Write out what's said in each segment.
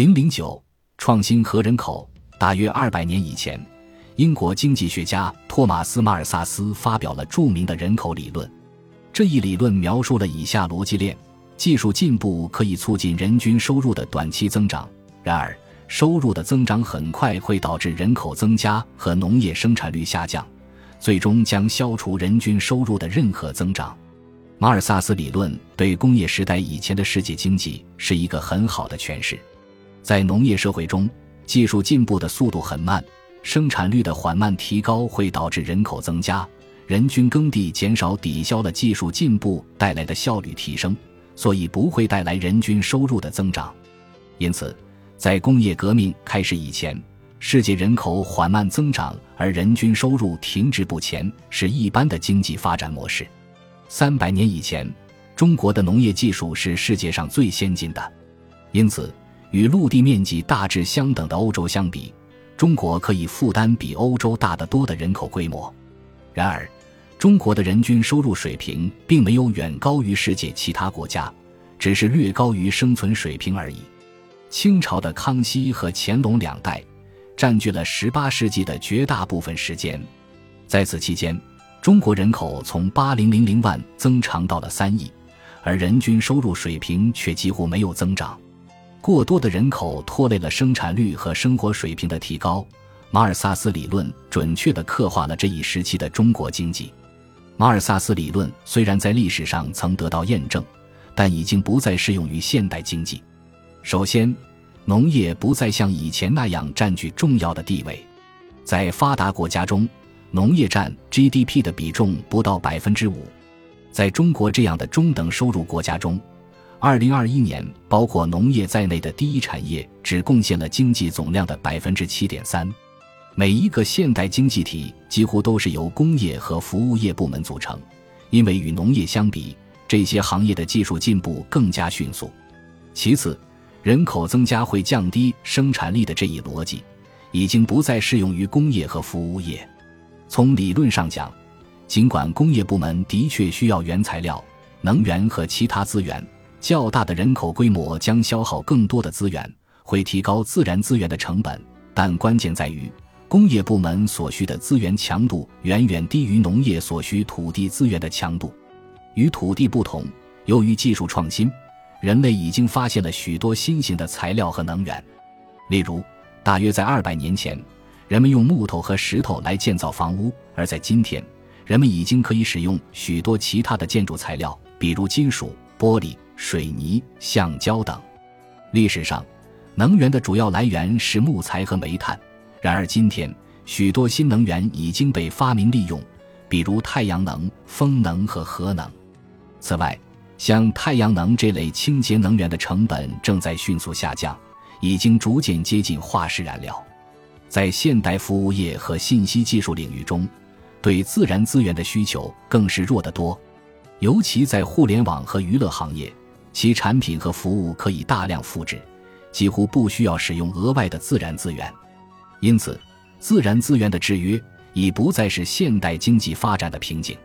零零九创新和人口。大约二百年以前，英国经济学家托马斯·马尔萨斯发表了著名的人口理论。这一理论描述了以下逻辑链：技术进步可以促进人均收入的短期增长，然而收入的增长很快会导致人口增加和农业生产率下降，最终将消除人均收入的任何增长。马尔萨斯理论对工业时代以前的世界经济是一个很好的诠释。在农业社会中，技术进步的速度很慢，生产率的缓慢提高会导致人口增加，人均耕地减少抵消了技术进步带来的效率提升，所以不会带来人均收入的增长。因此，在工业革命开始以前，世界人口缓慢增长而人均收入停滞不前是一般的经济发展模式。三百年以前，中国的农业技术是世界上最先进的，因此。与陆地面积大致相等的欧洲相比，中国可以负担比欧洲大得多的人口规模。然而，中国的人均收入水平并没有远高于世界其他国家，只是略高于生存水平而已。清朝的康熙和乾隆两代占据了18世纪的绝大部分时间，在此期间，中国人口从8000万增长到了3亿，而人均收入水平却几乎没有增长。过多的人口拖累了生产率和生活水平的提高。马尔萨斯理论准确地刻画了这一时期的中国经济。马尔萨斯理论虽然在历史上曾得到验证，但已经不再适用于现代经济。首先，农业不再像以前那样占据重要的地位。在发达国家中，农业占 GDP 的比重不到百分之五。在中国这样的中等收入国家中，二零二一年，包括农业在内的第一产业只贡献了经济总量的百分之七点三。每一个现代经济体几乎都是由工业和服务业部门组成，因为与农业相比，这些行业的技术进步更加迅速。其次，人口增加会降低生产力的这一逻辑，已经不再适用于工业和服务业。从理论上讲，尽管工业部门的确需要原材料、能源和其他资源。较大的人口规模将消耗更多的资源，会提高自然资源的成本。但关键在于，工业部门所需的资源强度远远低于农业所需土地资源的强度。与土地不同，由于技术创新，人类已经发现了许多新型的材料和能源。例如，大约在二百年前，人们用木头和石头来建造房屋；而在今天，人们已经可以使用许多其他的建筑材料，比如金属、玻璃。水泥、橡胶等。历史上，能源的主要来源是木材和煤炭。然而，今天许多新能源已经被发明利用，比如太阳能、风能和核能。此外，像太阳能这类清洁能源的成本正在迅速下降，已经逐渐接近化石燃料。在现代服务业和信息技术领域中，对自然资源的需求更是弱得多，尤其在互联网和娱乐行业。其产品和服务可以大量复制，几乎不需要使用额外的自然资源，因此，自然资源的制约已不再是现代经济发展的瓶颈。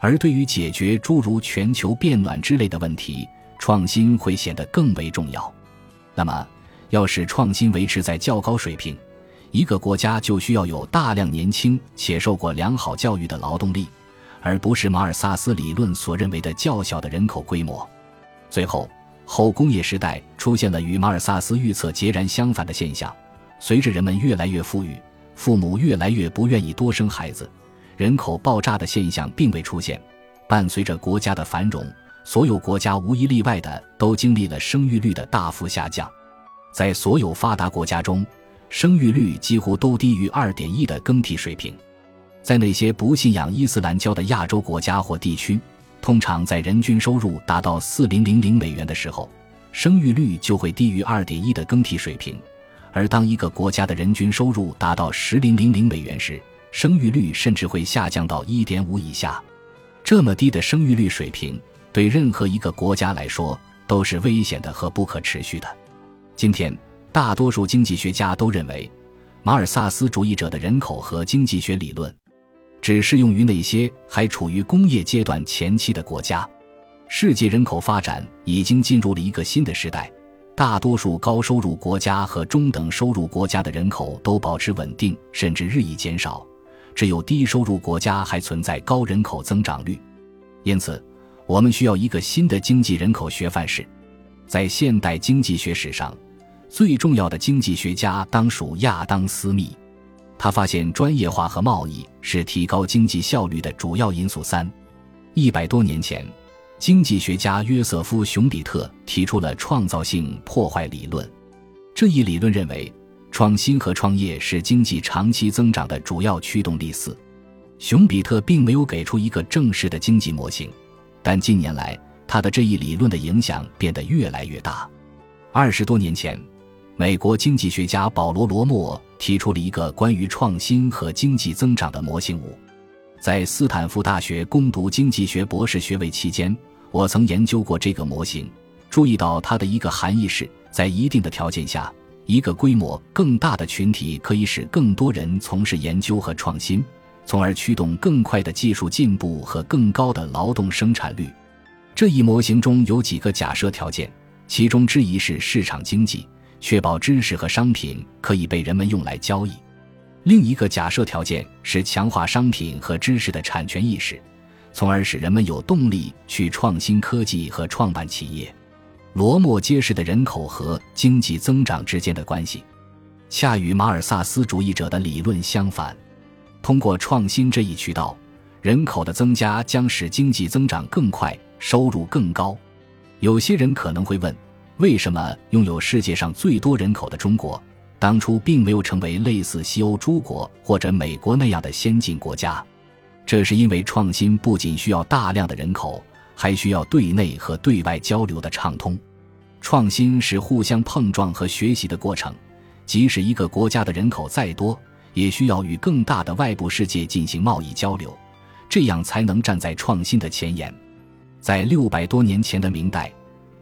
而对于解决诸如全球变暖之类的问题，创新会显得更为重要。那么，要使创新维持在较高水平，一个国家就需要有大量年轻且受过良好教育的劳动力，而不是马尔萨斯理论所认为的较小的人口规模。最后，后工业时代出现了与马尔萨斯预测截然相反的现象。随着人们越来越富裕，父母越来越不愿意多生孩子，人口爆炸的现象并未出现。伴随着国家的繁荣，所有国家无一例外的都经历了生育率的大幅下降。在所有发达国家中，生育率几乎都低于二点一的更替水平。在那些不信仰伊斯兰教的亚洲国家或地区。通常在人均收入达到四零零零美元的时候，生育率就会低于二点一的更替水平；而当一个国家的人均收入达到十零零零美元时，生育率甚至会下降到一点五以下。这么低的生育率水平，对任何一个国家来说都是危险的和不可持续的。今天，大多数经济学家都认为，马尔萨斯主义者的人口和经济学理论。只适用于那些还处于工业阶段前期的国家。世界人口发展已经进入了一个新的时代，大多数高收入国家和中等收入国家的人口都保持稳定，甚至日益减少，只有低收入国家还存在高人口增长率。因此，我们需要一个新的经济人口学范式。在现代经济学史上，最重要的经济学家当属亚当·斯密。他发现专业化和贸易是提高经济效率的主要因素三。一百多年前，经济学家约瑟夫·熊彼特提出了创造性破坏理论。这一理论认为，创新和创业是经济长期增长的主要驱动力。四，熊彼特并没有给出一个正式的经济模型，但近年来他的这一理论的影响变得越来越大。二十多年前。美国经济学家保罗·罗默提出了一个关于创新和经济增长的模型五。在斯坦福大学攻读经济学博士学位期间，我曾研究过这个模型，注意到它的一个含义是，在一定的条件下，一个规模更大的群体可以使更多人从事研究和创新，从而驱动更快的技术进步和更高的劳动生产率。这一模型中有几个假设条件，其中之一是市场经济。确保知识和商品可以被人们用来交易。另一个假设条件是强化商品和知识的产权意识，从而使人们有动力去创新科技和创办企业。罗默揭示的人口和经济增长之间的关系，恰与马尔萨斯主义者的理论相反。通过创新这一渠道，人口的增加将使经济增长更快，收入更高。有些人可能会问。为什么拥有世界上最多人口的中国，当初并没有成为类似西欧诸国或者美国那样的先进国家？这是因为创新不仅需要大量的人口，还需要对内和对外交流的畅通。创新是互相碰撞和学习的过程，即使一个国家的人口再多，也需要与更大的外部世界进行贸易交流，这样才能站在创新的前沿。在六百多年前的明代。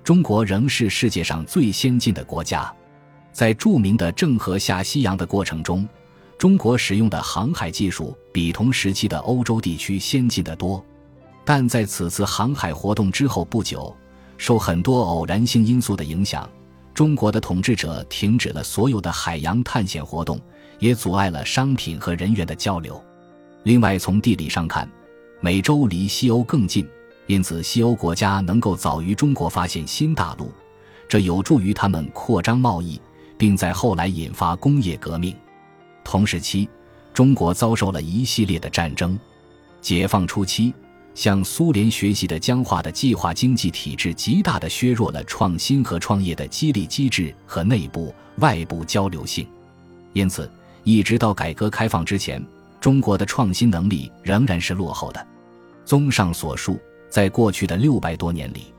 中国仍是世界上最先进的国家，在著名的郑和下西洋的过程中，中国使用的航海技术比同时期的欧洲地区先进得多。但在此次航海活动之后不久，受很多偶然性因素的影响，中国的统治者停止了所有的海洋探险活动，也阻碍了商品和人员的交流。另外，从地理上看，美洲离西欧更近。因此，西欧国家能够早于中国发现新大陆，这有助于他们扩张贸易，并在后来引发工业革命。同时期，中国遭受了一系列的战争。解放初期，向苏联学习的僵化的计划经济体制，极大地削弱了创新和创业的激励机制和内部外部交流性。因此，一直到改革开放之前，中国的创新能力仍然是落后的。综上所述。在过去的六百多年里，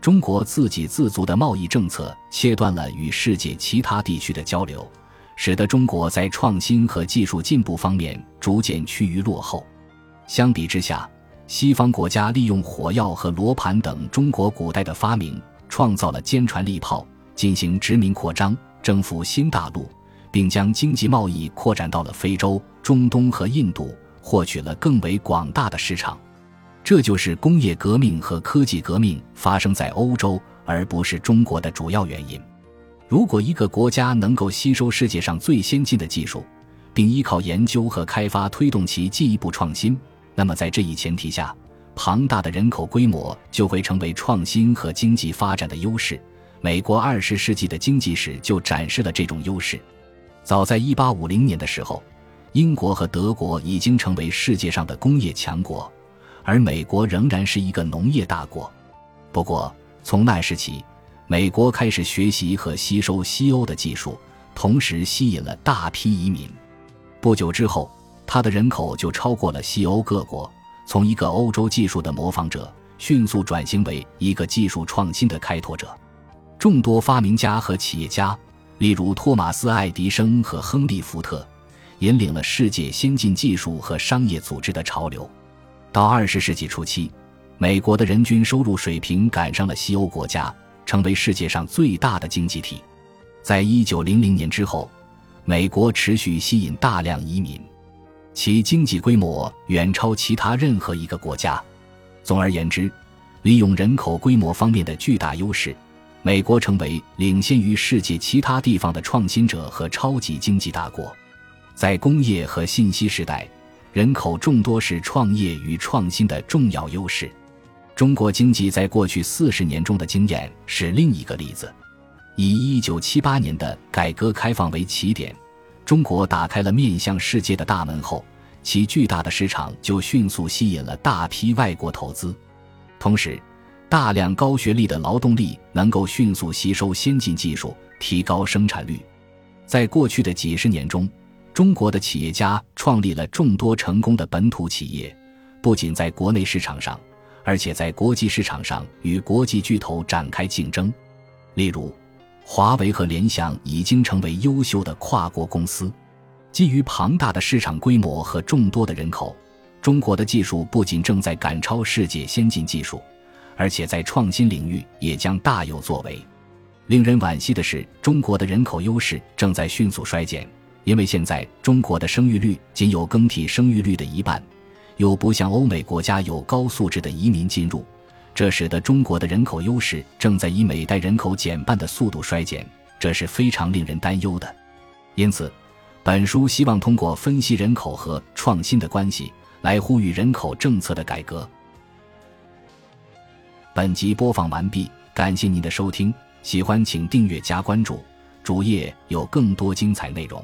中国自给自足的贸易政策切断了与世界其他地区的交流，使得中国在创新和技术进步方面逐渐趋于落后。相比之下，西方国家利用火药和罗盘等中国古代的发明，创造了坚船利炮，进行殖民扩张，征服新大陆，并将经济贸易扩展到了非洲、中东和印度，获取了更为广大的市场。这就是工业革命和科技革命发生在欧洲而不是中国的主要原因。如果一个国家能够吸收世界上最先进的技术，并依靠研究和开发推动其进一步创新，那么在这一前提下，庞大的人口规模就会成为创新和经济发展的优势。美国二十世纪的经济史就展示了这种优势。早在一八五零年的时候，英国和德国已经成为世界上的工业强国。而美国仍然是一个农业大国，不过从那时起，美国开始学习和吸收西欧的技术，同时吸引了大批移民。不久之后，它的人口就超过了西欧各国，从一个欧洲技术的模仿者，迅速转型为一个技术创新的开拓者。众多发明家和企业家，例如托马斯·爱迪生和亨利·福特，引领了世界先进技术和商业组织的潮流。到二十世纪初期，美国的人均收入水平赶上了西欧国家，成为世界上最大的经济体。在一九零零年之后，美国持续吸引大量移民，其经济规模远超其他任何一个国家。总而言之，利用人口规模方面的巨大优势，美国成为领先于世界其他地方的创新者和超级经济大国。在工业和信息时代，人口众多是创业与创新的重要优势。中国经济在过去四十年中的经验是另一个例子。以一九七八年的改革开放为起点，中国打开了面向世界的大门后，其巨大的市场就迅速吸引了大批外国投资。同时，大量高学历的劳动力能够迅速吸收先进技术，提高生产率。在过去的几十年中，中国的企业家创立了众多成功的本土企业，不仅在国内市场上，而且在国际市场上与国际巨头展开竞争。例如，华为和联想已经成为优秀的跨国公司。基于庞大的市场规模和众多的人口，中国的技术不仅正在赶超世界先进技术，而且在创新领域也将大有作为。令人惋惜的是，中国的人口优势正在迅速衰减，因为现在中国的生育率仅有更替生育率的一半，又不像欧美国家有高素质的移民进入。这使得中国的人口优势正在以每代人口减半的速度衰减，这是非常令人担忧的。因此，本书希望通过分析人口和创新的关系，来呼吁人口政策的改革。本集播放完毕，感谢您的收听，喜欢请订阅加关注，主页有更多精彩内容。